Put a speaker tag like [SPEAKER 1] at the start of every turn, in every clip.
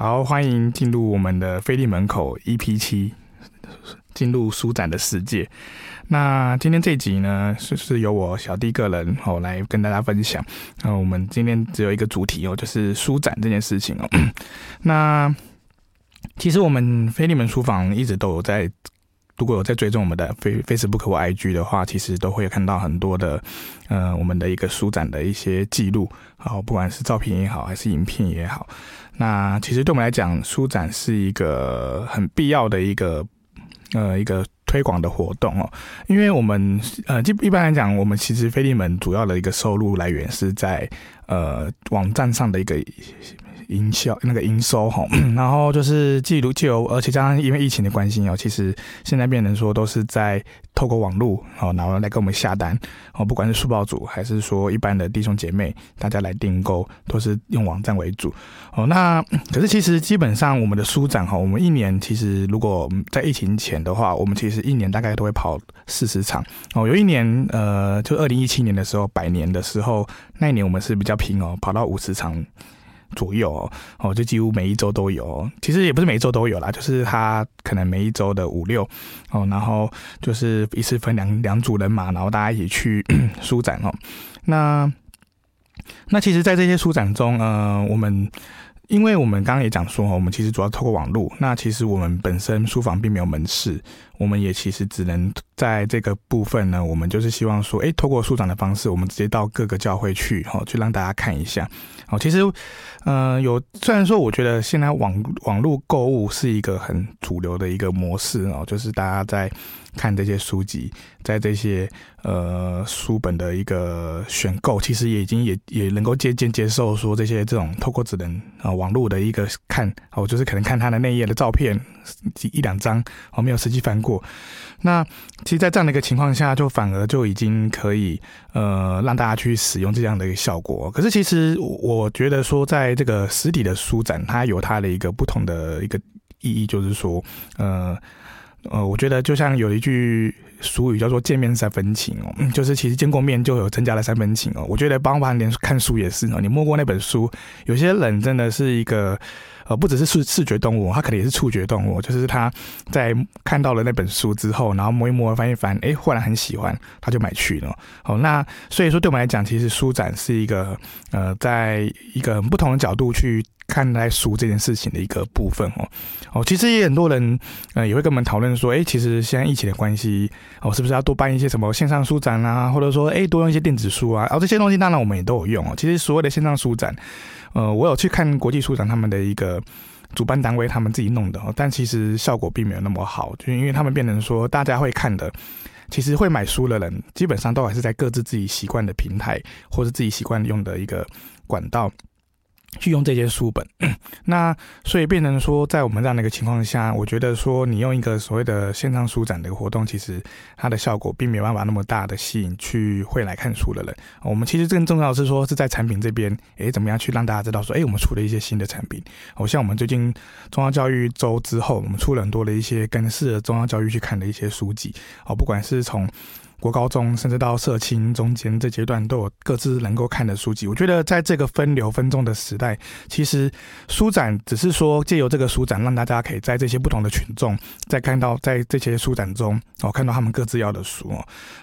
[SPEAKER 1] 好，欢迎进入我们的飞利门口 EP 七，进入书展的世界。那今天这集呢，是是由我小弟个人哦来跟大家分享。那我们今天只有一个主题哦，就是书展这件事情哦。那其实我们飞利门书房一直都有在。如果有在追踪我们的 Facebook 或 IG 的话，其实都会看到很多的，呃，我们的一个书展的一些记录，好，不管是照片也好，还是影片也好，那其实对我们来讲，书展是一个很必要的一个，呃，一个推广的活动哦，因为我们，呃，一一般来讲，我们其实飞利门主要的一个收入来源是在，呃，网站上的一个。营销那个营收哈，然后就是记录就，而且加上因为疫情的关系哦，其实现在变成说都是在透过网络哦，然后来给我们下单哦，不管是书报组还是说一般的弟兄姐妹，大家来订购都是用网站为主哦。那 可是其实基本上我们的书展哈，我们一年其实如果在疫情前的话，我们其实一年大概都会跑四十场哦。有一年呃，就二零一七年的时候，百年的时候，那一年我们是比较拼哦，跑到五十场。左右哦，就几乎每一周都有。其实也不是每一周都有啦，就是他可能每一周的五六哦，然后就是一次分两两组人马，然后大家一起去 书展哦。那那其实，在这些书展中，呃，我们。因为我们刚刚也讲说，我们其实主要透过网络。那其实我们本身书房并没有门市，我们也其实只能在这个部分呢，我们就是希望说，诶，透过书展的方式，我们直接到各个教会去，哈，去让大家看一下。好，其实，呃，有虽然说，我觉得现在网网络购物是一个很主流的一个模式哦，就是大家在。看这些书籍，在这些呃书本的一个选购，其实也已经也也能够渐渐接受说这些这种透过只能啊、呃、网络的一个看哦，就是可能看他的内页的照片一两张我，没有实际翻过。那其实，在这样的一个情况下，就反而就已经可以呃让大家去使用这样的一个效果。可是，其实我觉得说，在这个实体的书展，它有它的一个不同的一个意义，就是说呃。呃，我觉得就像有一句俗语叫做“见面三分情”哦，就是其实见过面就有增加了三分情哦。我觉得包括连看书也是哦，你摸过那本书，有些人真的是一个呃，不只是视视觉动物，它可能也是触觉动物，就是他在看到了那本书之后，然后摸一摸，翻一翻，哎，忽然很喜欢，他就买去了。哦，那所以说对我们来讲，其实书展是一个呃，在一个不同的角度去。看待书这件事情的一个部分哦哦，其实也很多人呃也会跟我们讨论说，哎，其实现在疫情的关系哦，是不是要多办一些什么线上书展啊，或者说哎多用一些电子书啊？哦，这些东西当然我们也都有用哦。其实所谓的线上书展，呃，我有去看国际书展他们的一个主办单位他们自己弄的，但其实效果并没有那么好，就因为他们变成说大家会看的，其实会买书的人基本上都还是在各自自己习惯的平台或者自己习惯用的一个管道。去用这些书本，那所以变成说，在我们这样的一个情况下，我觉得说你用一个所谓的线上书展的一个活动，其实它的效果并没有办法那么大的吸引去会来看书的人。我们其实更重要的是说是在产品这边，诶，怎么样去让大家知道说，诶，我们出了一些新的产品。好像我们最近中央教育周之后，我们出了很多的一些更适合中央教育去看的一些书籍。哦，不管是从国高中甚至到社青中间这阶段都有各自能够看的书籍。我觉得在这个分流分众的时代，其实书展只是说借由这个书展，让大家可以在这些不同的群众，在看到在这些书展中哦，看到他们各自要的书。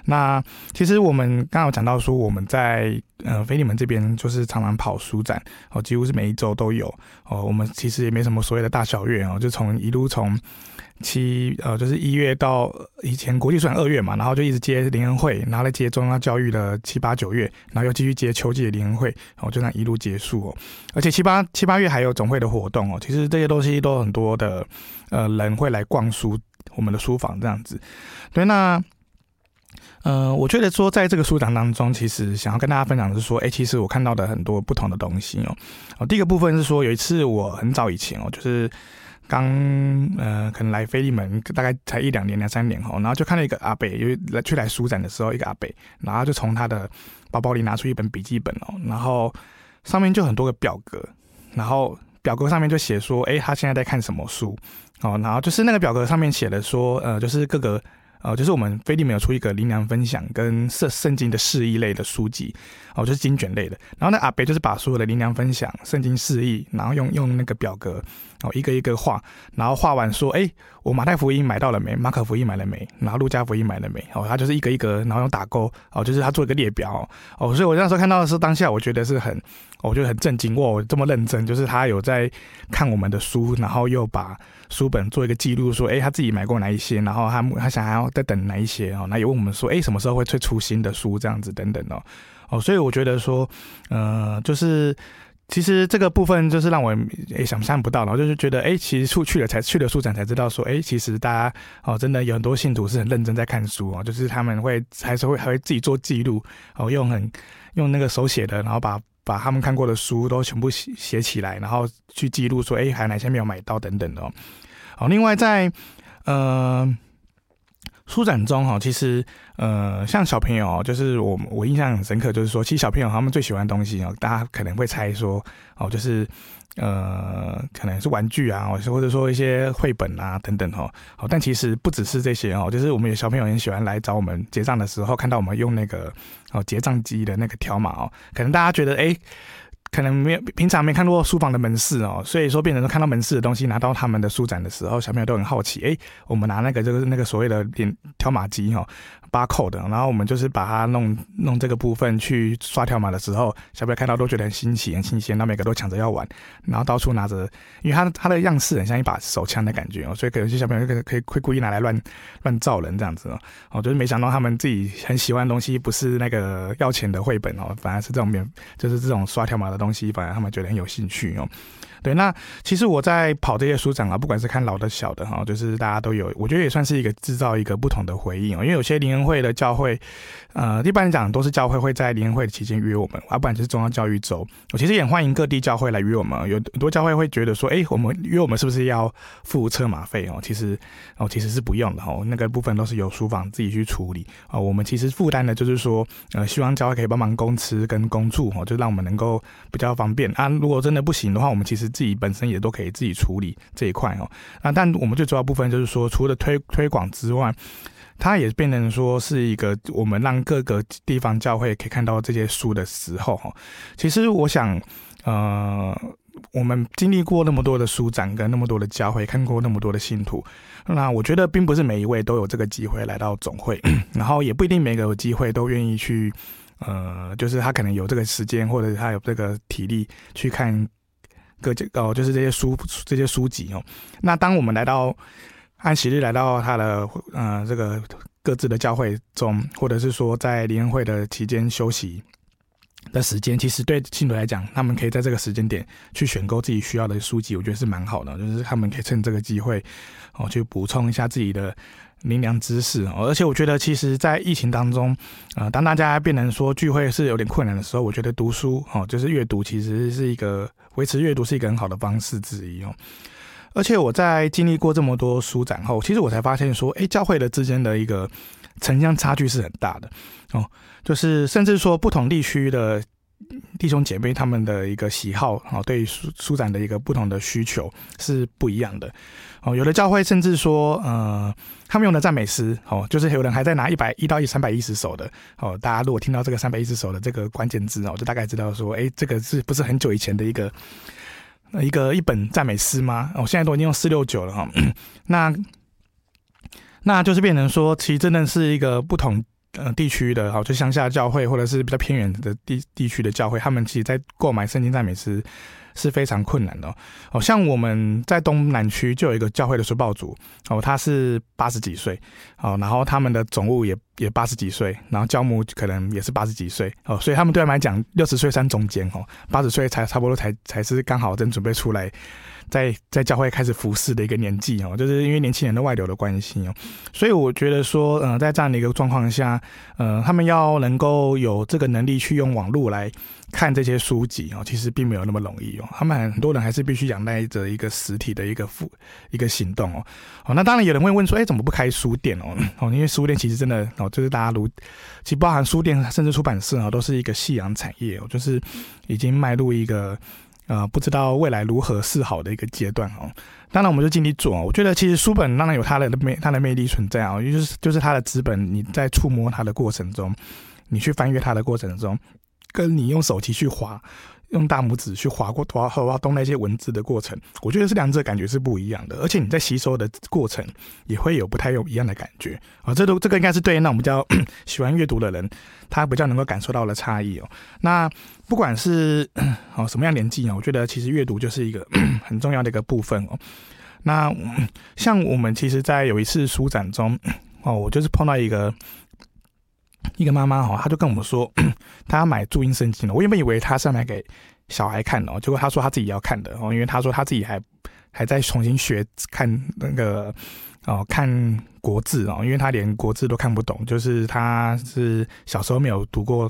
[SPEAKER 1] 那其实我们刚刚讲到说，我们在呃腓利门这边就是常常跑书展哦，几乎是每一周都有哦。我们其实也没什么所谓的大小月哦，就从一路从。七呃，就是一月到以前国际算二月嘛，然后就一直接联合会，然后来接中央教育的七八九月，然后又继续接秋季的联合会，然后就这样一路结束哦。而且七八七八月还有总会的活动哦。其实这些东西都很多的呃人会来逛书我们的书房这样子。对，那呃，我觉得说在这个书展当中，其实想要跟大家分享的是说，哎，其实我看到的很多不同的东西哦。哦，第一个部分是说有一次我很早以前哦，就是。刚呃，可能来菲利门大概才一两年、两三年后，然后就看到一个阿伯，因为来去来书展的时候，一个阿伯，然后就从他的包包里拿出一本笔记本哦，然后上面就很多个表格，然后表格上面就写说，哎，他现在在看什么书？哦，然后就是那个表格上面写的说，呃，就是各个呃，就是我们飞利没有出一个灵粮分享跟圣圣经的释义类的书籍，哦，就是经卷类的。然后呢，阿北就是把所有的灵粮分享、圣经释义，然后用用那个表格，哦，一个一个画，然后画完说，哎，我马太福音买到了没？马可福音买了没？然后路加福音买了没？哦，他就是一个一个，然后用打勾，哦，就是他做一个列表，哦，所以我那时候看到的是当下，我觉得是很。我觉得很震惊哇！我这么认真，就是他有在看我们的书，然后又把书本做一个记录，说，哎，他自己买过哪一些，然后他他想要再等哪一些哦，那也问我们说，哎，什么时候会推出新的书这样子等等哦，哦，所以我觉得说，呃，就是其实这个部分就是让我也想象不到，然后就是觉得，哎，其实出去了才去了书展才知道说，哎，其实大家哦，真的有很多信徒是很认真在看书哦，就是他们会还是会还会自己做记录哦，用很用那个手写的，然后把。把他们看过的书都全部写写起来，然后去记录说，哎，还有哪些没有买到等等的哦。好，另外在呃书展中哈，其实呃像小朋友，就是我我印象很深刻，就是说，其实小朋友他们最喜欢的东西哦，大家可能会猜说哦，就是。呃，可能是玩具啊，或者说一些绘本啊等等哈。好，但其实不只是这些哦，就是我们有小朋友很喜欢来找我们结账的时候，看到我们用那个哦结账机的那个条码哦，可能大家觉得哎。诶可能没有平常没看过书房的门市哦，所以说变成看到门市的东西拿到他们的书展的时候，小朋友都很好奇。哎，我们拿那个就是那个所谓的点条码机哈，barcode 的，然后我们就是把它弄弄这个部分去刷条码的时候，小朋友看到都觉得很新奇、很新鲜，那每个都抢着要玩，然后到处拿着，因为它它的样式很像一把手枪的感觉哦，所以可有些小朋友可以可以会故意拿来乱乱造人这样子哦。哦，就是没想到他们自己很喜欢的东西不是那个要钱的绘本哦，反而是这种免就是这种刷条码的东西。反而他们觉得很有兴趣哦。对，那其实我在跑这些书展啊，不管是看老的小的哈，就是大家都有，我觉得也算是一个制造一个不同的回应哦。因为有些零会的教会，呃，一般来讲都是教会会在联会的期间约我们，啊，不然就是中央教育周。我其实也欢迎各地教会来约我们，有很多教会会觉得说，哎，我们约我们是不是要付车马费哦？其实哦，其实是不用的哦，那个部分都是由书房自己去处理啊。我们其实负担的就是说，呃，希望教会可以帮忙供吃跟供住哦，就让我们能够比较方便啊。如果真的不行的话，我们其实。自己本身也都可以自己处理这一块哦，啊，但我们最主要部分就是说，除了推推广之外，它也变成说是一个我们让各个地方教会可以看到这些书的时候哈。其实我想，呃，我们经历过那么多的书展跟那么多的教会，看过那么多的信徒，那我觉得并不是每一位都有这个机会来到总会，然后也不一定每个有机会都愿意去，呃，就是他可能有这个时间或者他有这个体力去看。各哦，就是这些书这些书籍哦。那当我们来到安息日，来到他的呃这个各自的教会中，或者是说在联会的期间休息的时间，其实对信徒来讲，他们可以在这个时间点去选购自己需要的书籍，我觉得是蛮好的。就是他们可以趁这个机会哦，去补充一下自己的灵粮知识。而且我觉得，其实，在疫情当中，呃，当大家变成说聚会是有点困难的时候，我觉得读书哦，就是阅读，其实是一个。维持阅读是一个很好的方式之一哦，而且我在经历过这么多书展后，其实我才发现说，哎，教会的之间的一个城乡差距是很大的哦，就是甚至说不同地区的弟兄姐妹他们的一个喜好哦，对于书书展的一个不同的需求是不一样的。哦，有的教会甚至说，呃，他们用的赞美诗，哦，就是有人还在拿一百一到一三百一十首的，哦，大家如果听到这个三百一十首的这个关键字哦，就大概知道说，哎，这个是不是很久以前的一个一个一本赞美诗吗？哦，现在都已经用四六九了哈，那那就是变成说，其实真的是一个不同呃地区的，哦，就乡下教会或者是比较偏远的地地区的教会，他们其实在购买圣经赞美诗。是非常困难的哦，像我们在东南区就有一个教会的书报组哦，他是八十几岁哦，然后他们的总务也也八十几岁，然后教母可能也是八十几岁哦，所以他们对他们来讲，六十岁算中间哦，八十岁才差不多才才是刚好正准备出来。在在教会开始服侍的一个年纪哦，就是因为年轻人的外流的关系哦，所以我觉得说，嗯，在这样的一个状况下，呃，他们要能够有这个能力去用网络来看这些书籍哦，其实并没有那么容易哦。他们很多人还是必须仰赖着一个实体的一个付一个行动哦。哦，那当然有人会问说，哎，怎么不开书店哦？哦，因为书店其实真的哦，就是大家如其实包含书店甚至出版社啊，都是一个夕阳产业哦，就是已经迈入一个。呃不知道未来如何是好的一个阶段哦。当然，我们就尽力做。我觉得其实书本当然有它的魅它的魅力存在啊，就是就是它的资本，你在触摸它的过程中，你去翻阅它的过程中，跟你用手机去滑。用大拇指去划过、划划动那些文字的过程，我觉得是两者感觉是不一样的，而且你在吸收的过程也会有不太有一样的感觉啊。这都这个应该是对那种比较 喜欢阅读的人，他比较能够感受到的差异哦。那不管是 哦什么样年纪啊，我觉得其实阅读就是一个 很重要的一个部分哦。那像我们其实，在有一次书展中哦，我就是碰到一个。一个妈妈哈，她就跟我们说，她要买注音圣经了。我原本以为她是要买给小孩看的，结果她说她自己要看的哦，因为她说她自己还还在重新学看那个哦，看国字哦，因为她连国字都看不懂，就是她是小时候没有读过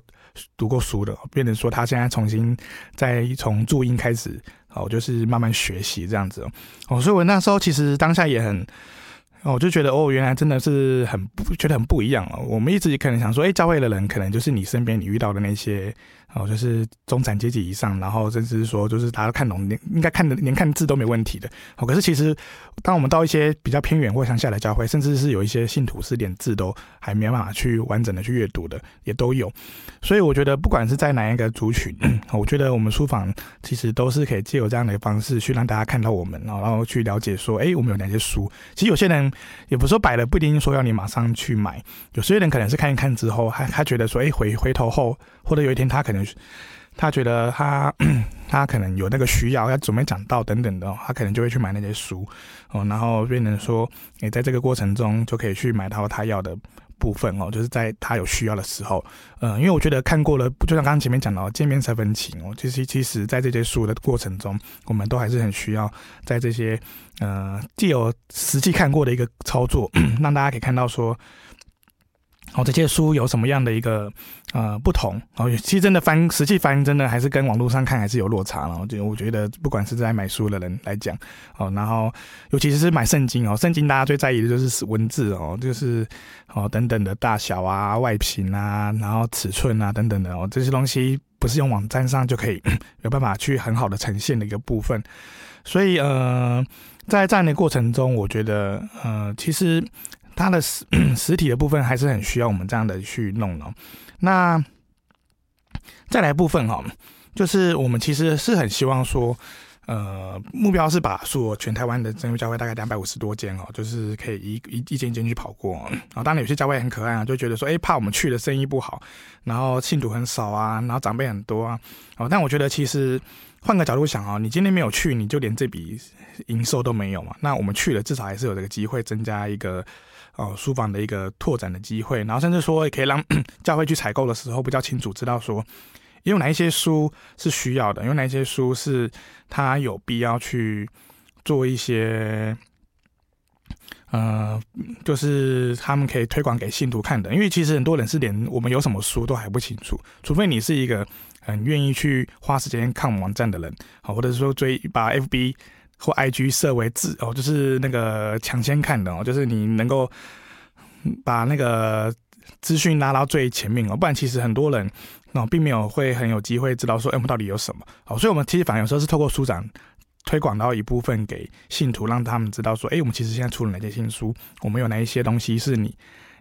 [SPEAKER 1] 读过书的，变成说她现在重新再从注音开始哦，就是慢慢学习这样子哦，所以我那时候其实当下也很。哦，我就觉得哦，原来真的是很不觉得很不一样哦。我们一直可能想说，哎，教会的人可能就是你身边你遇到的那些。哦，就是中产阶级以上，然后甚至是说，就是大家看懂，连应该看的连看字都没问题的。哦，可是其实，当我们到一些比较偏远或乡下的教会，甚至是有一些信徒是连字都还没办法去完整的去阅读的，也都有。所以我觉得，不管是在哪一个族群，我觉得我们书房其实都是可以借由这样的方式去让大家看到我们，然后然后去了解说，哎，我们有哪些书。其实有些人也不是说摆了，不一定说要你马上去买。有些人可能是看一看之后，他他觉得说，哎，回回头后，或者有一天他可能。他觉得他 他可能有那个需要，要准备讲道等等的，他可能就会去买那些书哦，然后变成说，你在这个过程中就可以去买到他要的部分哦，就是在他有需要的时候，嗯，因为我觉得看过了，就像刚刚前面讲到见面三分情哦，其实其实在这些书的过程中，我们都还是很需要在这些呃既有实际看过的一个操作，让大家可以看到说。哦，这些书有什么样的一个呃不同？哦，其实真的翻实际翻真的还是跟网络上看还是有落差了。就我觉得，不管是在买书的人来讲，哦，然后尤其是买圣经哦，圣经大家最在意的就是文字哦，就是哦等等的大小啊、外形啊，然后尺寸啊等等的哦，这些东西不是用网站上就可以有办法去很好的呈现的一个部分。所以呃，在这样的过程中，我觉得呃，其实。它的实 实体的部分还是很需要我们这样的去弄的。那再来部分哈，就是我们其实是很希望说，呃，目标是把说全台湾的真耶稣教会大概两百五十多间哦，就是可以一一一间一间去跑过。然后当然有些教会很可爱啊，就觉得说，哎，怕我们去的生意不好，然后信徒很少啊，然后长辈很多啊。哦，但我觉得其实换个角度想啊，你今天没有去，你就连这笔营收都没有嘛。那我们去了，至少还是有这个机会增加一个。哦，书房的一个拓展的机会，然后甚至说也可以让 教会去采购的时候比较清楚，知道说有哪一些书是需要的，有哪一些书是他有必要去做一些，呃，就是他们可以推广给信徒看的。因为其实很多人是连我们有什么书都还不清楚，除非你是一个很愿意去花时间看网站的人，好，或者是说追把 FB。或 IG 设为自哦，就是那个抢先看的哦，就是你能够把那个资讯拉到最前面哦，不然其实很多人哦并没有会很有机会知道说，哎，我到底有什么哦，所以我们其实反而有时候是透过书展推广到一部分给信徒，让他们知道说，哎，我们其实现在出了哪些新书，我们有哪一些东西是你。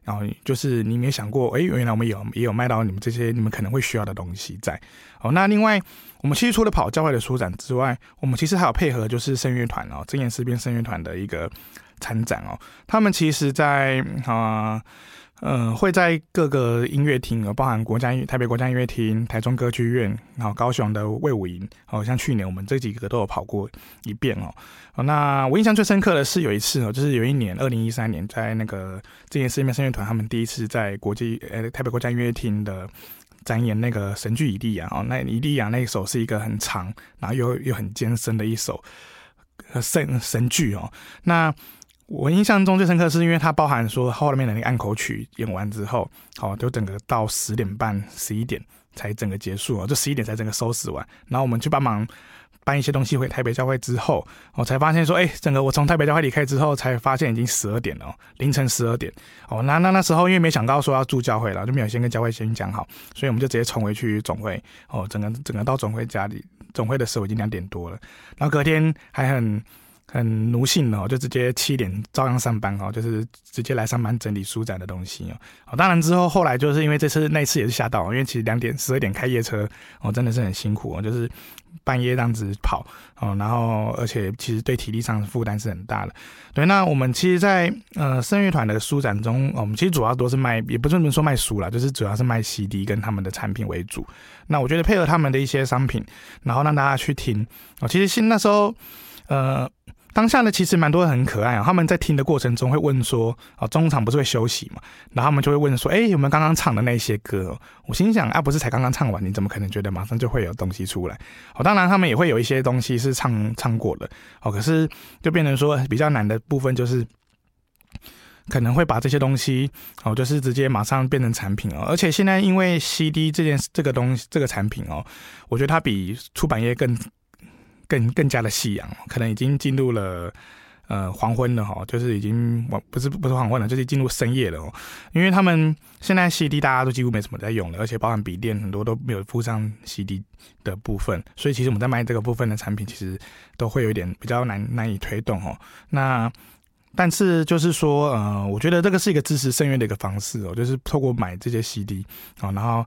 [SPEAKER 1] 然后就是你没有想过，哎，原来我们有也有卖到你们这些你们可能会需要的东西在。哦，那另外我们其实除了跑教会的书展之外，我们其实还有配合就是圣乐团哦，真言诗篇圣乐团的一个参展哦。他们其实在啊。呃，会在各个音乐厅，包含国家台北国家音乐厅、台中歌剧院，然后高雄的卫武营，好像去年我们这几个都有跑过一遍哦。那我印象最深刻的是有一次哦，就是有一年二零一三年，在那个真言诗篇圣乐团他们第一次在国际呃台北国家音乐厅的展演那个神剧以利亚哦，那以利亚那一首是一个很长，然后又又很艰深的一首神神剧哦，那。我印象中最深刻是因为它包含说后面的那个暗口曲演完之后，好，就整个到十点半、十一点才整个结束哦，就十一点才整个收拾完。然后我们去帮忙搬一些东西回台北教会之后，我才发现说，哎，整个我从台北教会离开之后，才发现已经十二点了，凌晨十二点。哦，那那那时候因为没想到说要住教会了，就没有先跟教会先讲好，所以我们就直接冲回去总会。哦，整个整个到总会家里，总会的时候已经两点多了，然后隔天还很。很奴性哦，就直接七点照样上班哦，就是直接来上班整理书展的东西哦。哦当然之后后来就是因为这次那次也是吓到，因为其实两点十二点开夜车哦，真的是很辛苦哦，就是半夜这样子跑哦，然后而且其实对体力上负担是很大的。对，那我们其实在，呃声乐团的书展中，我们其实主要都是卖，也不是说卖书啦，就是主要是卖 CD 跟他们的产品为主。那我觉得配合他们的一些商品，然后让大家去听哦。其实新那时候呃。当下呢，其实蛮多人很可爱啊。他们在听的过程中会问说：“哦，中场不是会休息嘛？”然后他们就会问说：“哎，有没有刚刚唱的那些歌？”我心想：“啊，不是才刚刚唱完，你怎么可能觉得马上就会有东西出来？”哦，当然他们也会有一些东西是唱唱过的哦。可是就变成说比较难的部分就是可能会把这些东西哦，就是直接马上变成产品哦。而且现在因为 CD 这件这个东西这个产品哦，我觉得它比出版业更。更更加的夕阳，可能已经进入了呃黄昏了哈，就是已经不是不是黄昏了，就是进入深夜了哦。因为他们现在 CD 大家都几乎没什么在用了，而且包含笔电很多都没有附上 CD 的部分，所以其实我们在卖这个部分的产品，其实都会有一点比较难难以推动哦。那但是就是说呃，我觉得这个是一个支持声乐的一个方式哦，就是透过买这些 CD 啊，然后。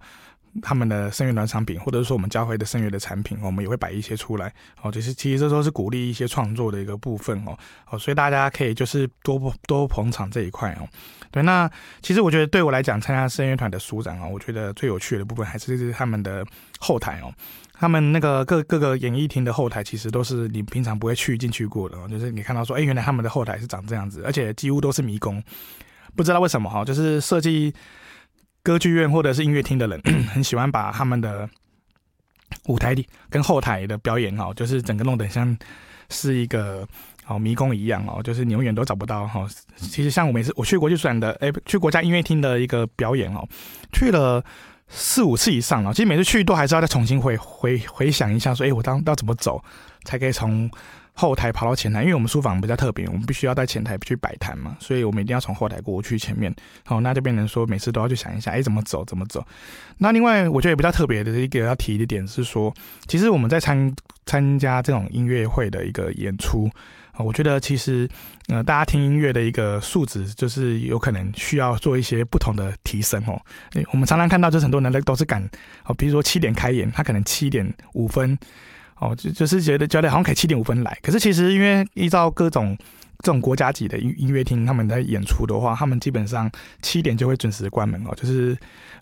[SPEAKER 1] 他们的圣乐团产品，或者是说我们教会的圣乐的产品，我们也会摆一些出来哦。就是其实这都是鼓励一些创作的一个部分哦。哦，所以大家可以就是多多捧场这一块哦。对，那其实我觉得对我来讲，参加圣乐团的书展啊，我觉得最有趣的部分还是他们的后台哦。他们那个各各个演艺厅的后台，其实都是你平常不会去进去过的哦。就是你看到说，哎，原来他们的后台是长这样子，而且几乎都是迷宫，不知道为什么哈，就是设计。歌剧院或者是音乐厅的人，很喜欢把他们的舞台里跟后台的表演哦，就是整个弄得像是一个哦迷宫一样哦，就是你永远都找不到哈。其实像我每次我去国际书展的，哎，去国家音乐厅的一个表演哦，去了四五次以上了。其实每次去都还是要再重新回回回想一下，说哎，我当要怎么走才可以从。后台跑到前台，因为我们书房比较特别，我们必须要在前台去摆摊嘛，所以我们一定要从后台过去前面。好，那就变成说每次都要去想一下，哎，怎么走，怎么走。那另外，我觉得也比较特别的一个要提的点是说，其实我们在参参加这种音乐会的一个演出，我觉得其实呃，大家听音乐的一个素质，就是有可能需要做一些不同的提升哦。我们常常看到，就是很多人都是赶哦，比如说七点开演，他可能七点五分。哦，就就是觉得觉得好像可以七点五分来，可是其实因为依照各种。这种国家级的音音乐厅，他们在演出的话，他们基本上七点就会准时关门哦，就是，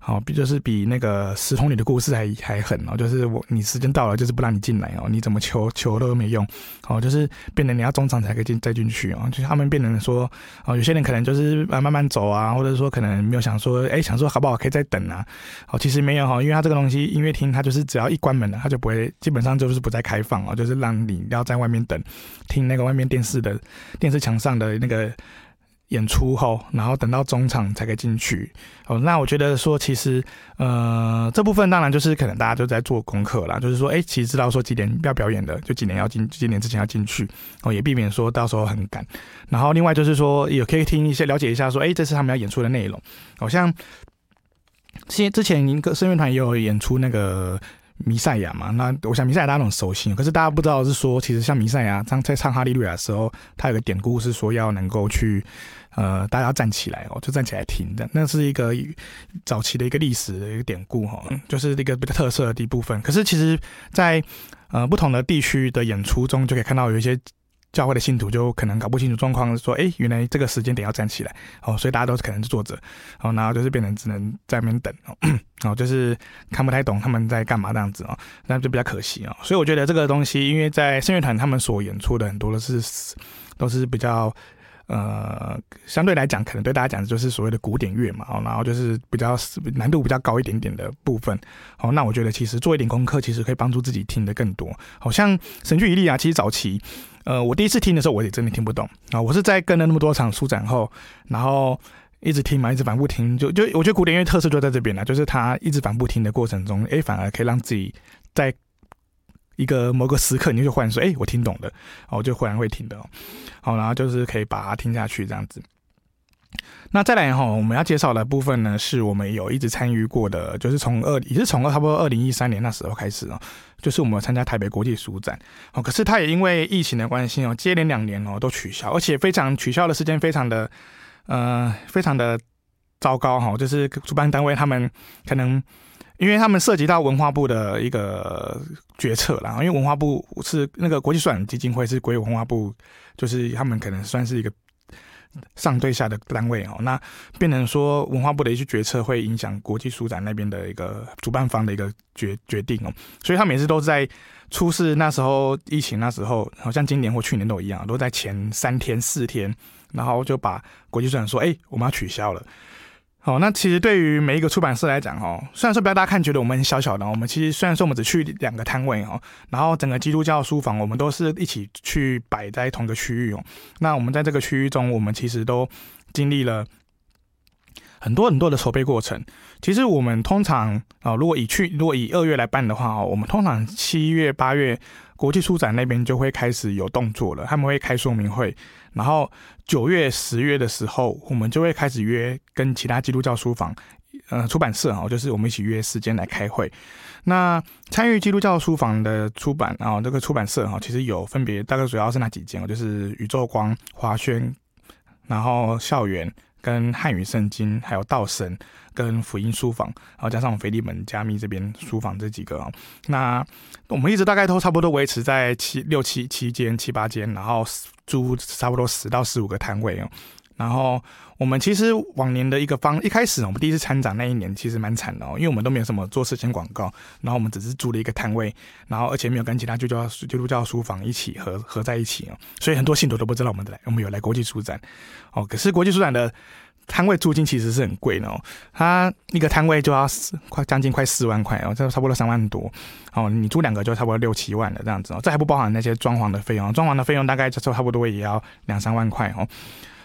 [SPEAKER 1] 好，比就是比那个《十童女的故事》还还狠哦，就是我你时间到了，就是不让你进来哦，你怎么求求都没用，哦，就是变成你要中场才可以进再进去哦，就是他们变成说，哦，有些人可能就是慢慢走啊，或者说可能没有想说，哎，想说好不好可以再等啊，哦，其实没有哈，因为他这个东西音乐厅他就是只要一关门了，他就不会，基本上就是不再开放哦，就是让你要在外面等，听那个外面电视的。电视墙上的那个演出后，然后等到中场才可以进去。哦，那我觉得说，其实呃，这部分当然就是可能大家都在做功课啦，就是说，哎，其实知道说几点要表演的，就几点要进，几点之前要进去，哦，也避免说到时候很赶。然后另外就是说，也可以听一些了解一下，说，哎，这是他们要演出的内容。好像之之前一个声乐团也有演出那个。弥赛亚嘛，那我想弥赛亚大家都很熟悉，可是大家不知道是说，其实像弥赛亚当在唱哈利路亚的时候，他有个典故是说要能够去，呃，大家要站起来哦，就站起来听的，那是一个早期的一个历史的一个典故哈，就是一个比较特色的一部分。可是其实在，在呃不同的地区的演出中，就可以看到有一些。教会的信徒就可能搞不清楚状况，说：“哎，原来这个时间点要站起来哦，所以大家都可能是坐着，哦，然后就是变成只能在那边等哦，哦，就是看不太懂他们在干嘛这样子哦，那就比较可惜哦。所以我觉得这个东西，因为在圣乐团他们所演出的很多都是都是比较。”呃，相对来讲，可能对大家讲的就是所谓的古典乐嘛，哦，然后就是比较难度比较高一点点的部分，哦，那我觉得其实做一点功课，其实可以帮助自己听得更多。好像神剧一例啊，其实早期，呃，我第一次听的时候，我也真的听不懂啊，我是在跟了那么多场书展后，然后一直听嘛，一直反复听，就就我觉得古典乐特色就在这边了，就是他一直反复听的过程中，诶，反而可以让自己在。一个某个时刻，你就忽然说，哎、我听懂了，哦，就忽然会听的，好，然后就是可以把它听下去这样子。那再来哈，我们要介绍的部分呢，是我们有一直参与过的，就是从二也是从差不多二零一三年那时候开始哦，就是我们参加台北国际书展。哦，可是它也因为疫情的关系哦，接连两年哦都取消，而且非常取消的时间非常的呃非常的糟糕哈，就是主办单位他们可能因为他们涉及到文化部的一个决策啦，因为文化部是那个国际书展基金会是归文化部，就是他们可能算是一个。上对下的单位哦，那变成说文化部的一些决策会影响国际书展那边的一个主办方的一个决决定哦，所以他每次都在出事那时候疫情那时候，好像今年或去年都一样，都在前三天四天，然后就把国际书展说，哎，我们要取消了。哦，那其实对于每一个出版社来讲，哦，虽然说不要大家看觉得我们很小小的，我们其实虽然说我们只去两个摊位，哦，然后整个基督教书房我们都是一起去摆在同个区域，哦，那我们在这个区域中，我们其实都经历了很多很多的筹备过程。其实我们通常啊，如果以去如果以二月来办的话，哦，我们通常七月八月国际书展那边就会开始有动作了，他们会开说明会。然后九月、十月的时候，我们就会开始约跟其他基督教书房、呃出版社啊，就是我们一起约时间来开会。那参与基督教书房的出版啊，这个出版社哈，其实有分别，大概主要是那几间，就是宇宙光、华轩，然后校园跟汉语圣经，还有道神。跟福音书房，然后加上菲利门加密这边书房这几个啊，那我们一直大概都差不多维持在七六七七间七八间，然后租差不多十到十五个摊位哦。然后我们其实往年的一个方，一开始我们第一次参展那一年其实蛮惨的哦，因为我们都没有什么做事前广告，然后我们只是租了一个摊位，然后而且没有跟其他基督教基督教书房一起合合在一起哦，所以很多信徒都不知道我们来，我们有来国际书展哦。可是国际书展的。摊位租金其实是很贵的哦，它一个摊位就要四快将近快四万块哦，这差不多三万多哦。你租两个就差不多六七万的这样子哦，这还不包含那些装潢的费用，装潢的费用大概就差不多也要两三万块哦。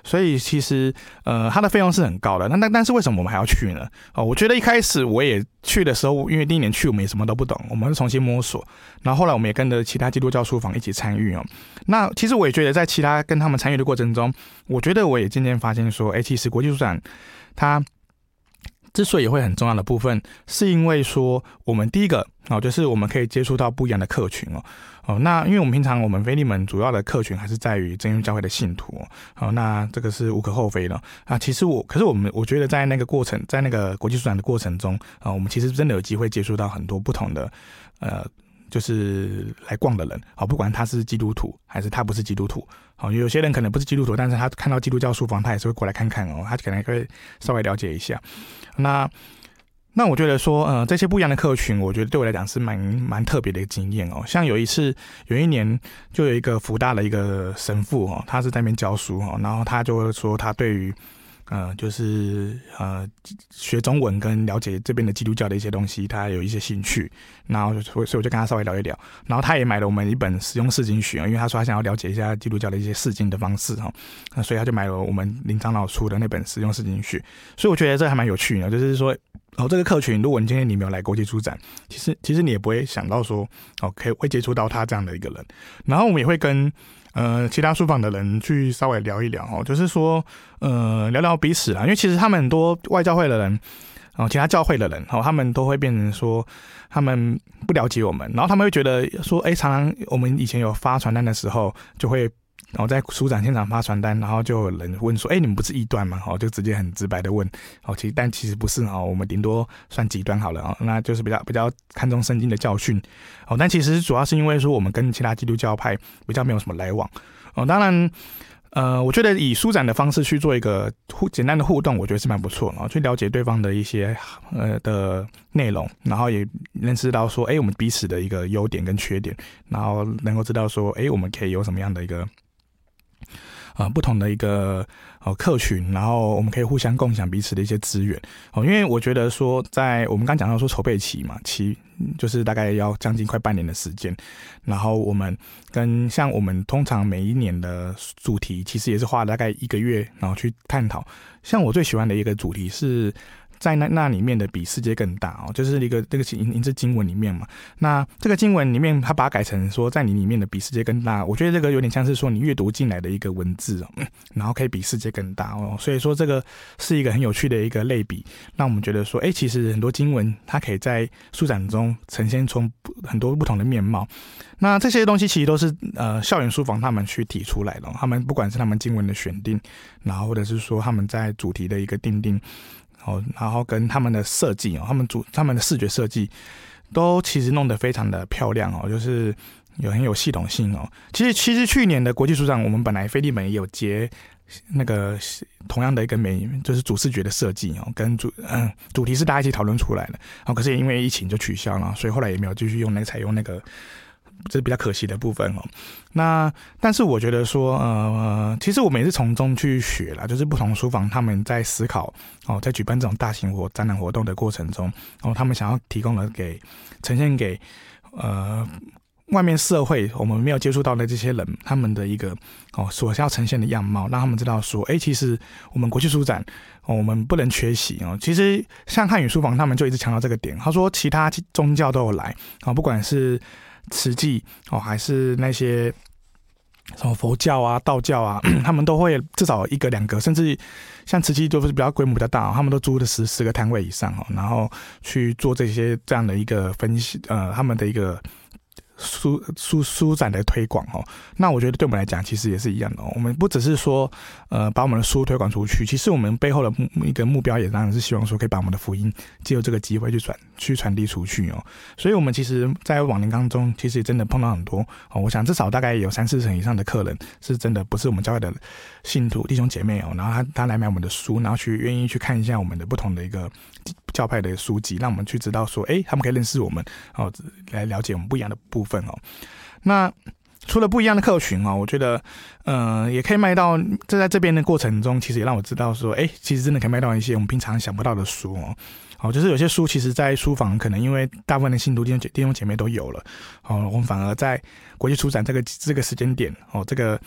[SPEAKER 1] 所以其实，呃，它的费用是很高的。那那但是为什么我们还要去呢？哦，我觉得一开始我也去的时候，因为第一年去我们也什么都不懂，我们是重新摸索。然后后来我们也跟着其他基督教书房一起参与哦。那其实我也觉得在其他跟他们参与的过程中，我觉得我也渐渐发现说，哎，其实国际书展它。之所以会很重要的部分，是因为说我们第一个哦，就是我们可以接触到不一样的客群哦哦。那因为我们平常我们腓利门主要的客群还是在于真耶教会的信徒哦，那这个是无可厚非的啊。其实我可是我们我觉得在那个过程，在那个国际书展的过程中啊，我们其实真的有机会接触到很多不同的呃。就是来逛的人，好，不管他是基督徒还是他不是基督徒，好，有些人可能不是基督徒，但是他看到基督教书房，他也是会过来看看哦，他可能会稍微了解一下。那那我觉得说，呃，这些不一样的客群，我觉得对我来讲是蛮蛮特别的一个经验哦。像有一次，有一年就有一个福大的一个神父哦，他是在那边教书哦，然后他就会说他对于。呃，就是呃，学中文跟了解这边的基督教的一些东西，他有一些兴趣，然后所所以我就跟他稍微聊一聊，然后他也买了我们一本《使用释经学》，因为他说他想要了解一下基督教的一些释经的方式哈，那所以他就买了我们林长老出的那本《使用释经学》，所以我觉得这还蛮有趣的，就是说哦，这个客群，如果你今天你没有来国际书展，其实其实你也不会想到说哦，可以会接触到他这样的一个人，然后我们也会跟。呃，其他书房的人去稍微聊一聊哦，就是说，呃，聊聊彼此啊，因为其实他们很多外教会的人，哦，其他教会的人，哦，他们都会变成说，他们不了解我们，然后他们会觉得说，哎，常常我们以前有发传单的时候，就会。然后在书展现场发传单，然后就有人问说：“哎，你们不是异端吗？”哦，就直接很直白的问。哦，其实但其实不是哦，我们顶多算极端好了哦，那就是比较比较看重圣经的教训。哦，但其实主要是因为说我们跟其他基督教派比较没有什么来往。哦，当然，呃，我觉得以书展的方式去做一个互简单的互动，我觉得是蛮不错的，去了解对方的一些呃的内容，然后也认识到说，哎，我们彼此的一个优点跟缺点，然后能够知道说，哎，我们可以有什么样的一个。啊，不同的一个哦客群，然后我们可以互相共享彼此的一些资源哦。因为我觉得说，在我们刚讲到说筹备期嘛，期就是大概要将近快半年的时间。然后我们跟像我们通常每一年的主题，其实也是花了大概一个月，然后去探讨。像我最喜欢的一个主题是在那那里面的比世界更大哦，就是一个这个经银字经文里面嘛。那这个经文里面，他把它改成说，在你里面的比世界更大。我觉得这个有点像是说你阅读进来的一个文字哦，然后可以比世界更大哦。所以说这个是一个很有趣的一个类比，让我们觉得说，哎，其实很多经文它可以在书展中呈现出很多不同的面貌。那这些东西其实都是呃校园书房他们去提出来的，他们不管是他们经文的选定，然后或者是说他们在主题的一个定定，哦，然后跟他们的设计哦，他们主他们的视觉设计都其实弄得非常的漂亮哦，就是有很有系统性哦。其实其实去年的国际书展，我们本来飞利门也有接那个同样的一个美，就是主视觉的设计哦，跟主嗯主题是大家一起讨论出来的，然哦，可是也因为疫情就取消了，所以后来也没有继续用那个采用那个。这是比较可惜的部分哦。那但是我觉得说，呃，其实我们也是从中去学啦，就是不同书房他们在思考哦，在举办这种大型活展览活动的过程中，哦，他们想要提供的给呈现给呃外面社会我们没有接触到的这些人，他们的一个哦所要呈现的样貌，让他们知道说，哎，其实我们国际书展哦，我们不能缺席哦。其实像汉语书房他们就一直强调这个点，他说其他宗教都有来啊，不管是。慈济哦，还是那些什么佛教啊、道教啊，他们都会至少一个两个，甚至像慈济都是比较规模比较大，他们都租的十十个摊位以上哦，然后去做这些这样的一个分析，呃，他们的一个。书书书展的推广哦，那我觉得对我们来讲其实也是一样的哦。我们不只是说呃把我们的书推广出去，其实我们背后的目一个目标也当然是希望说可以把我们的福音借由这个机会去传去传递出去哦。所以，我们其实，在往年当中，其实也真的碰到很多哦。我想至少大概有三四成以上的客人是真的不是我们教会的信徒弟兄姐妹哦，然后他他来买我们的书，然后去愿意去看一下我们的不同的一个教派的书籍，让我们去知道说，哎，他们可以认识我们哦，来了解我们不一样的部分哦。那除了不一样的客群哦，我觉得，嗯、也可以卖到这在这边的过程中，其实也让我知道说，哎，其实真的可以卖到一些我们平常想不到的书哦。哦，就是有些书其实，在书房可能因为大部分的信徒弟兄姐弟兄姐妹都有了，哦，我们反而在国际书展这个这个时间点哦，这个。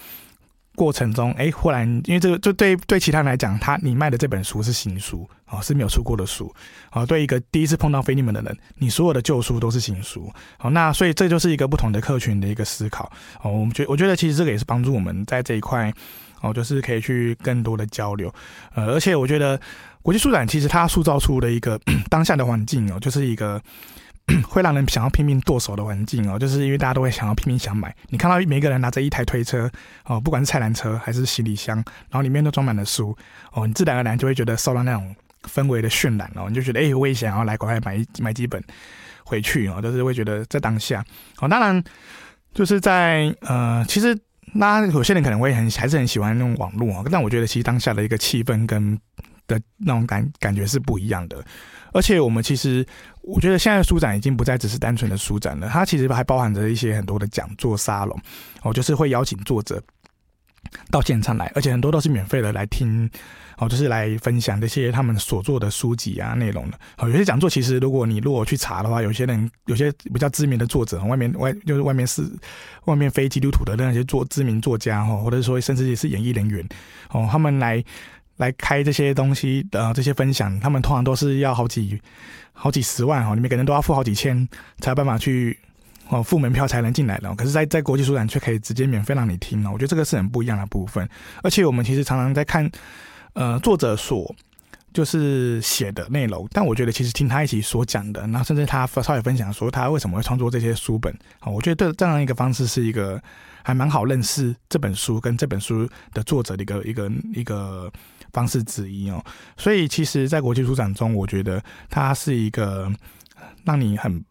[SPEAKER 1] 过程中，哎，忽然，因为这个，就对对其他人来讲，他你卖的这本书是新书啊，是没有出过的书啊。对一个第一次碰到腓利门的人，你所有的旧书都是新书。好，那所以这就是一个不同的客群的一个思考。哦，我们觉我觉得其实这个也是帮助我们在这一块，哦，就是可以去更多的交流。呃，而且我觉得国际书展其实它塑造出的一个 当下的环境哦，就是一个。会让人想要拼命剁手的环境哦，就是因为大家都会想要拼命想买。你看到每个人拿着一台推车哦，不管是菜篮车还是行李箱，然后里面都装满了书哦，你自然而然就会觉得受到那种氛围的渲染哦，你就觉得哎，我也想要来赶快买买几本回去哦，就是会觉得在当下哦，当然就是在呃，其实那有些人可能会很还是很喜欢那种网络哦，但我觉得其实当下的一个气氛跟的那种感感觉是不一样的。而且我们其实，我觉得现在书展已经不再只是单纯的书展了，它其实还包含着一些很多的讲座沙龙，哦，就是会邀请作者到现场来，而且很多都是免费的来听，哦，就是来分享这些他们所做的书籍啊内容的。哦，有些讲座其实如果你如果去查的话，有些人有些比较知名的作者，外面外就是外面是外面非基督徒的那些作知名作家哈，或者说甚至也是演艺人员，哦，他们来。来开这些东西的、呃、这些分享，他们通常都是要好几好几十万哈，你每个人都要付好几千，才有办法去哦付门票才能进来的。可是在，在在国际书展却可以直接免费让你听哦，我觉得这个是很不一样的部分。而且我们其实常常在看呃作者所就是写的内容，但我觉得其实听他一起所讲的，然后甚至他稍微分享说他为什么会创作这些书本啊，我觉得这样一个方式是一个还蛮好认识这本书跟这本书的作者的一个一个一个。方式之一哦，所以其实，在国际书展中，我觉得它是一个让你很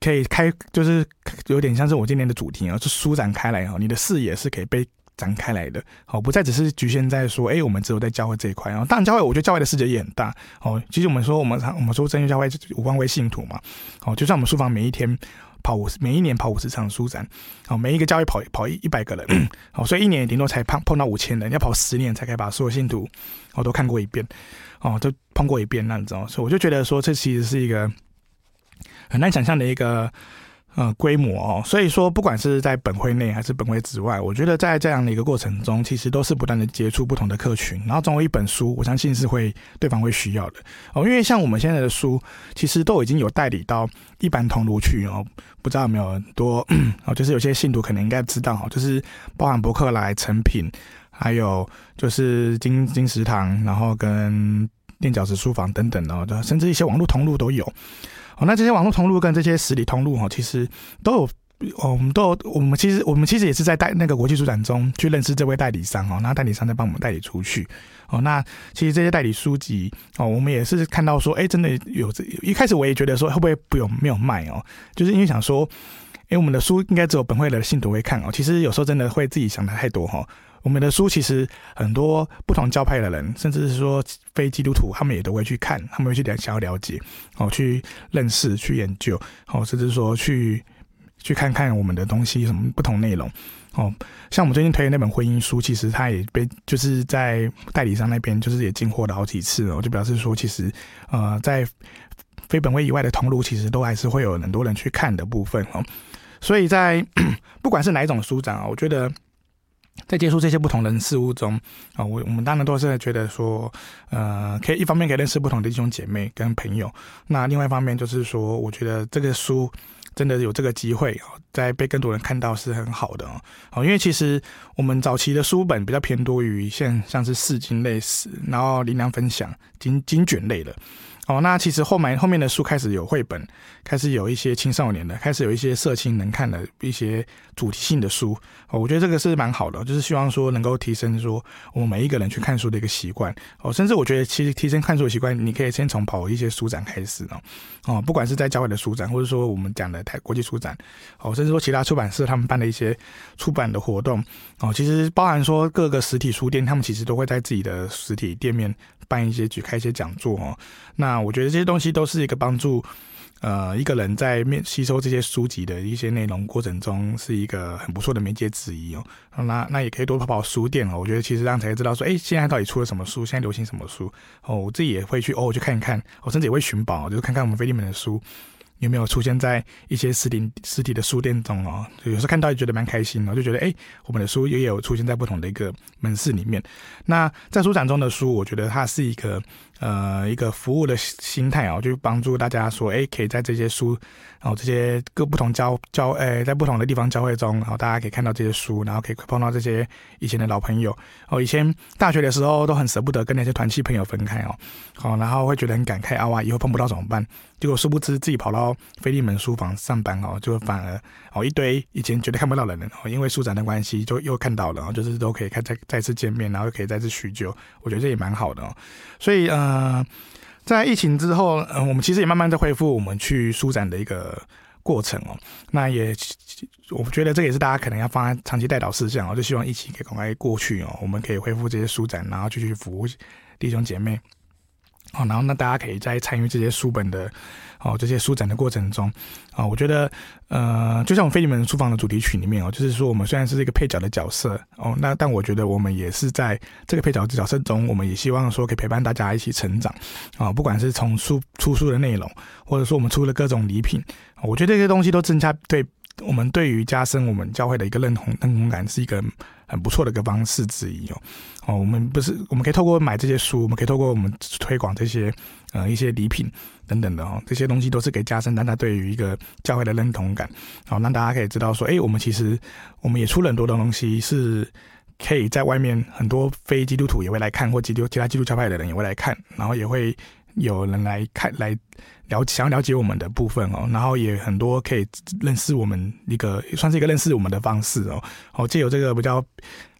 [SPEAKER 1] 可以开，就是有点像是我今年的主题啊，就舒展开来哦，你的视野是可以被展开来的，哦，不再只是局限在说，哎，我们只有在教会这一块啊。当然，教会我觉得教会的世界也很大哦。其实我们说，我们我们说真耶教会五万位信徒嘛，哦，就像我们书房每一天。跑五十，每一年跑五十场书展，哦，每一个教会跑跑一一百个人，哦，所以一年顶多才碰碰到五千人，要跑十年才可以把所有信徒，我都看过一遍，哦，都碰过一遍那种，所以我就觉得说，这其实是一个很难想象的一个，呃，规模哦，所以说不管是在本会内还是本会之外，我觉得在这样的一个过程中，其实都是不断的接触不同的客群，然后总有一本书，我相信是会对方会需要的哦。因为像我们现在的书，其实都已经有代理到一般通路去哦，不知道有没有很多 哦，就是有些信徒可能应该知道哦，就是包含博客来、诚品，还有就是金金石堂，然后跟垫脚石书房等等的，甚至一些网络通路都有。哦，那这些网络通路跟这些实体通路哈，其实都有，哦，我们都有，我们其实我们其实也是在带那个国际书展中去认识这位代理商哦，那代理商在帮我们代理出去哦。那其实这些代理书籍哦，我们也是看到说，哎，真的有这，一开始我也觉得说会不会不有没有卖哦，就是因为想说，哎，我们的书应该只有本会的信徒会看哦。其实有时候真的会自己想的太多哈。我们的书其实很多不同教派的人，甚至是说非基督徒，他们也都会去看，他们会去想要了解，哦，去认识、去研究，哦，甚至说去去看看我们的东西什么不同内容，哦，像我们最近推的那本婚姻书，其实它也被就是在代理商那边就是也进货了好几次哦，就表示说其实呃在非本位以外的通路，其实都还是会有很多人去看的部分哦，所以在 不管是哪一种书展啊，我觉得。在接触这些不同人事物中啊，我我们当然都是觉得说，呃，可以一方面可以认识不同的弟兄姐妹跟朋友，那另外一方面就是说，我觉得这个书真的有这个机会在被更多人看到是很好的哦。因为其实我们早期的书本比较偏多于像像是四经类似，然后灵粮分享、经经卷类的。哦，那其实后面后面的书开始有绘本，开始有一些青少年的，开始有一些色情能看的一些主题性的书。哦，我觉得这个是蛮好的，就是希望说能够提升说我们每一个人去看书的一个习惯。哦，甚至我觉得其实提升看书的习惯，你可以先从跑一些书展开始哦。哦，不管是在郊外的书展，或者说我们讲的台国际书展，哦，甚至说其他出版社他们办的一些出版的活动，哦，其实包含说各个实体书店，他们其实都会在自己的实体店面。办一些举开一些讲座哦，那我觉得这些东西都是一个帮助，呃，一个人在面吸收这些书籍的一些内容过程中，是一个很不错的媒介之一哦。那那也可以多跑跑书店哦。我觉得其实这样才知道说，哎，现在到底出了什么书，现在流行什么书哦。我自己也会去哦，去看一看，我甚至也会寻宝，就是看看我们腓利门的书。有没有出现在一些实体实体的书店中哦？有时候看到也觉得蛮开心的，就觉得哎，我们的书也有出现在不同的一个门市里面。那在书展中的书，我觉得它是一个。呃，一个服务的心态啊，就帮助大家说，哎，可以在这些书，然后这些各不同教教，哎，在不同的地方教会中，然后大家可以看到这些书，然后可以碰到这些以前的老朋友。哦，以前大学的时候都很舍不得跟那些团契朋友分开哦，好，然后会觉得很感慨啊，哇，以后碰不到怎么办？结果殊不知自己跑到腓利门书房上班哦，就反而哦一堆以前绝对看不到的人哦，因为书展的关系就又看到了，就是都可以看再再次见面，然后又可以再次叙旧，我觉得这也蛮好的哦。所以呃。嗯，在疫情之后，嗯、我们其实也慢慢在恢复我们去书展的一个过程哦。那也，我觉得这也是大家可能要放在长期带导事项哦，就希望疫情可以赶快过去哦，我们可以恢复这些书展，然后继续服务弟兄姐妹。哦，然后那大家可以再参与这些书本的哦，这些书展的过程中，啊、我觉得呃，就像我们腓利门书房的主题曲里面哦，就是说我们虽然是一个配角的角色哦，那但我觉得我们也是在这个配角的角色中，我们也希望说可以陪伴大家一起成长啊、不管是从书出书的内容，或者说我们出了各种礼品，我觉得这些东西都增加对我们对于加深我们教会的一个认同认同感是一个。很不错的一个方式之一哦，哦，我们不是，我们可以透过买这些书，我们可以透过我们推广这些呃一些礼品等等的哦，这些东西都是可以加深大家对于一个教会的认同感，好，让大家可以知道说，哎，我们其实我们也出了很多的东西，是可以在外面很多非基督徒也会来看，或基督其他基督教派的人也会来看，然后也会有人来看来。了想要了解我们的部分哦，然后也很多可以认识我们一个算是一个认识我们的方式哦，哦，借由这个比较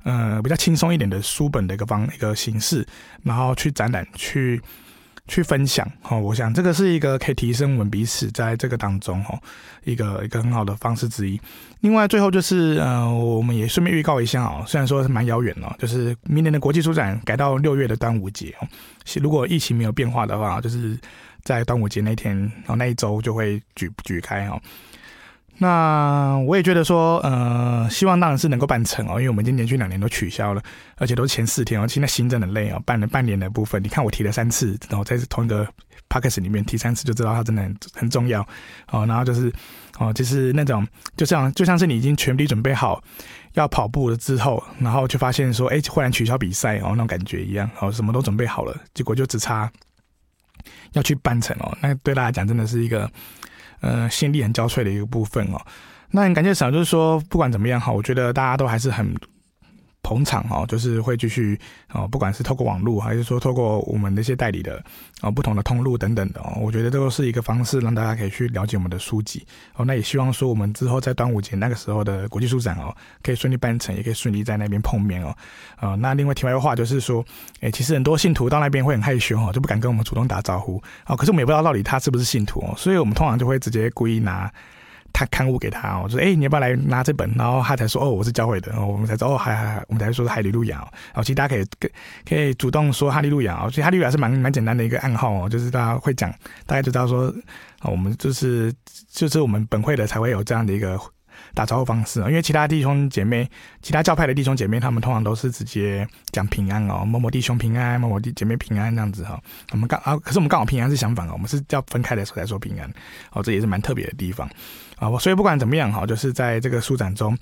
[SPEAKER 1] 嗯比较轻松一点的书本的一个方一个形式，然后去展览去去分享哦，我想这个是一个可以提升我们彼此在这个当中哦一个一个很好的方式之一。另外最后就是呃我们也顺便预告一下哦，虽然说是蛮遥远哦，就是明年的国际书展改到六月的端午节哦，如果疫情没有变化的话，就是。在端午节那天，然后那一周就会举举开哦。那我也觉得说，呃，希望当然是能够办成哦，因为我们已经连续两年都取消了，而且都是前四天哦，现在心真的累哦，办了半年的部分，你看我提了三次，然后在同一个 podcast 里面提三次，就知道它真的很很重要哦。然后就是哦，就是那种就像就像是你已经全力准备好要跑步了之后，然后就发现说，哎，忽然取消比赛哦，那种感觉一样哦，什么都准备好了，结果就只差要去办成哦，那对大家讲真的是一个。呃，心力很交瘁的一个部分哦。那很感谢赏，就是说不管怎么样哈，我觉得大家都还是很捧场哦，就是会继续哦，不管是透过网络，还是说透过我们那些代理的哦，不同的通路等等的哦，我觉得这都是一个方式，让大家可以去了解我们的书籍哦。那也希望说我们之后在端午节那个时候的国际书展哦，可以顺利办成，也可以顺利在那边碰面哦。呃，那另外题外的话就是说，诶，其实很多信徒到那边会很害羞哦，就不敢跟我们主动打招呼哦。可是我们也不知道到底他是不是信徒哦，所以我们通常就会直接故意拿。他刊物给他哦，我说哎、你要不要来拿这本？然后他才说哦，我是教会的，然后我们才说哦，还还，我们才说是哈利路亚哦。然后其实大家可以可以主动说哈利路亚哦，其实哈利路亚是蛮蛮简单的一个暗号哦，就是大家会讲，大家就知道说啊，我们就是就是我们本会的才会有这样的一个。打招呼方式啊，因为其他弟兄姐妹、其他教派的弟兄姐妹，他们通常都是直接讲平安哦，某某弟兄平安，某某弟姐妹平安这样子哈。我们刚啊，可是我们刚好平安是相反哦，我们是要分开的时候才说平安哦，这也是蛮特别的地方啊。我所以不管怎么样哈，就是在这个书展中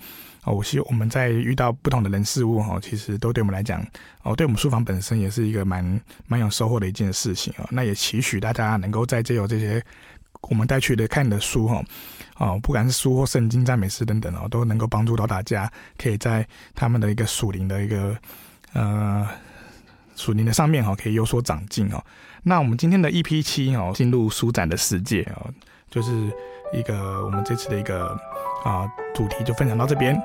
[SPEAKER 1] 哦，我希我们在遇到不同的人事物哈，其实都对我们来讲哦，对我们书房本身也是一个蛮蛮有收获的一件事情哦。那也期许大家能够在借由这些。我们带去的看的书哈，哦，不管是书或圣经、赞美诗等等哦，都能够帮助到大家，可以在他们的一个属灵的一个呃属灵的上面哈，可以有所长进哦。那我们今天的 EP 七哦，进入书展的世界哦，就是一个我们这次的一个啊主题就分享到这边。